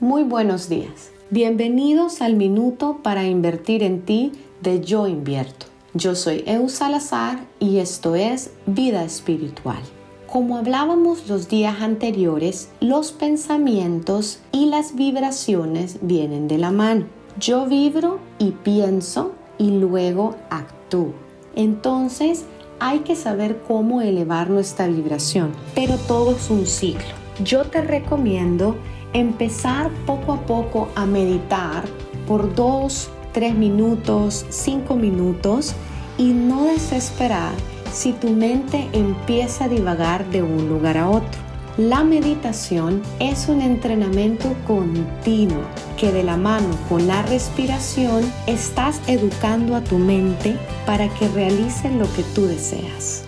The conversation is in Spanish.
Muy buenos días. Bienvenidos al minuto para invertir en ti de Yo Invierto. Yo soy Eu Salazar y esto es Vida Espiritual. Como hablábamos los días anteriores, los pensamientos y las vibraciones vienen de la mano. Yo vibro y pienso y luego actúo. Entonces hay que saber cómo elevar nuestra vibración, pero todo es un ciclo. Yo te recomiendo empezar poco a poco a meditar por dos, tres minutos, cinco minutos y no desesperar si tu mente empieza a divagar de un lugar a otro. La meditación es un entrenamiento continuo que de la mano con la respiración estás educando a tu mente para que realice lo que tú deseas.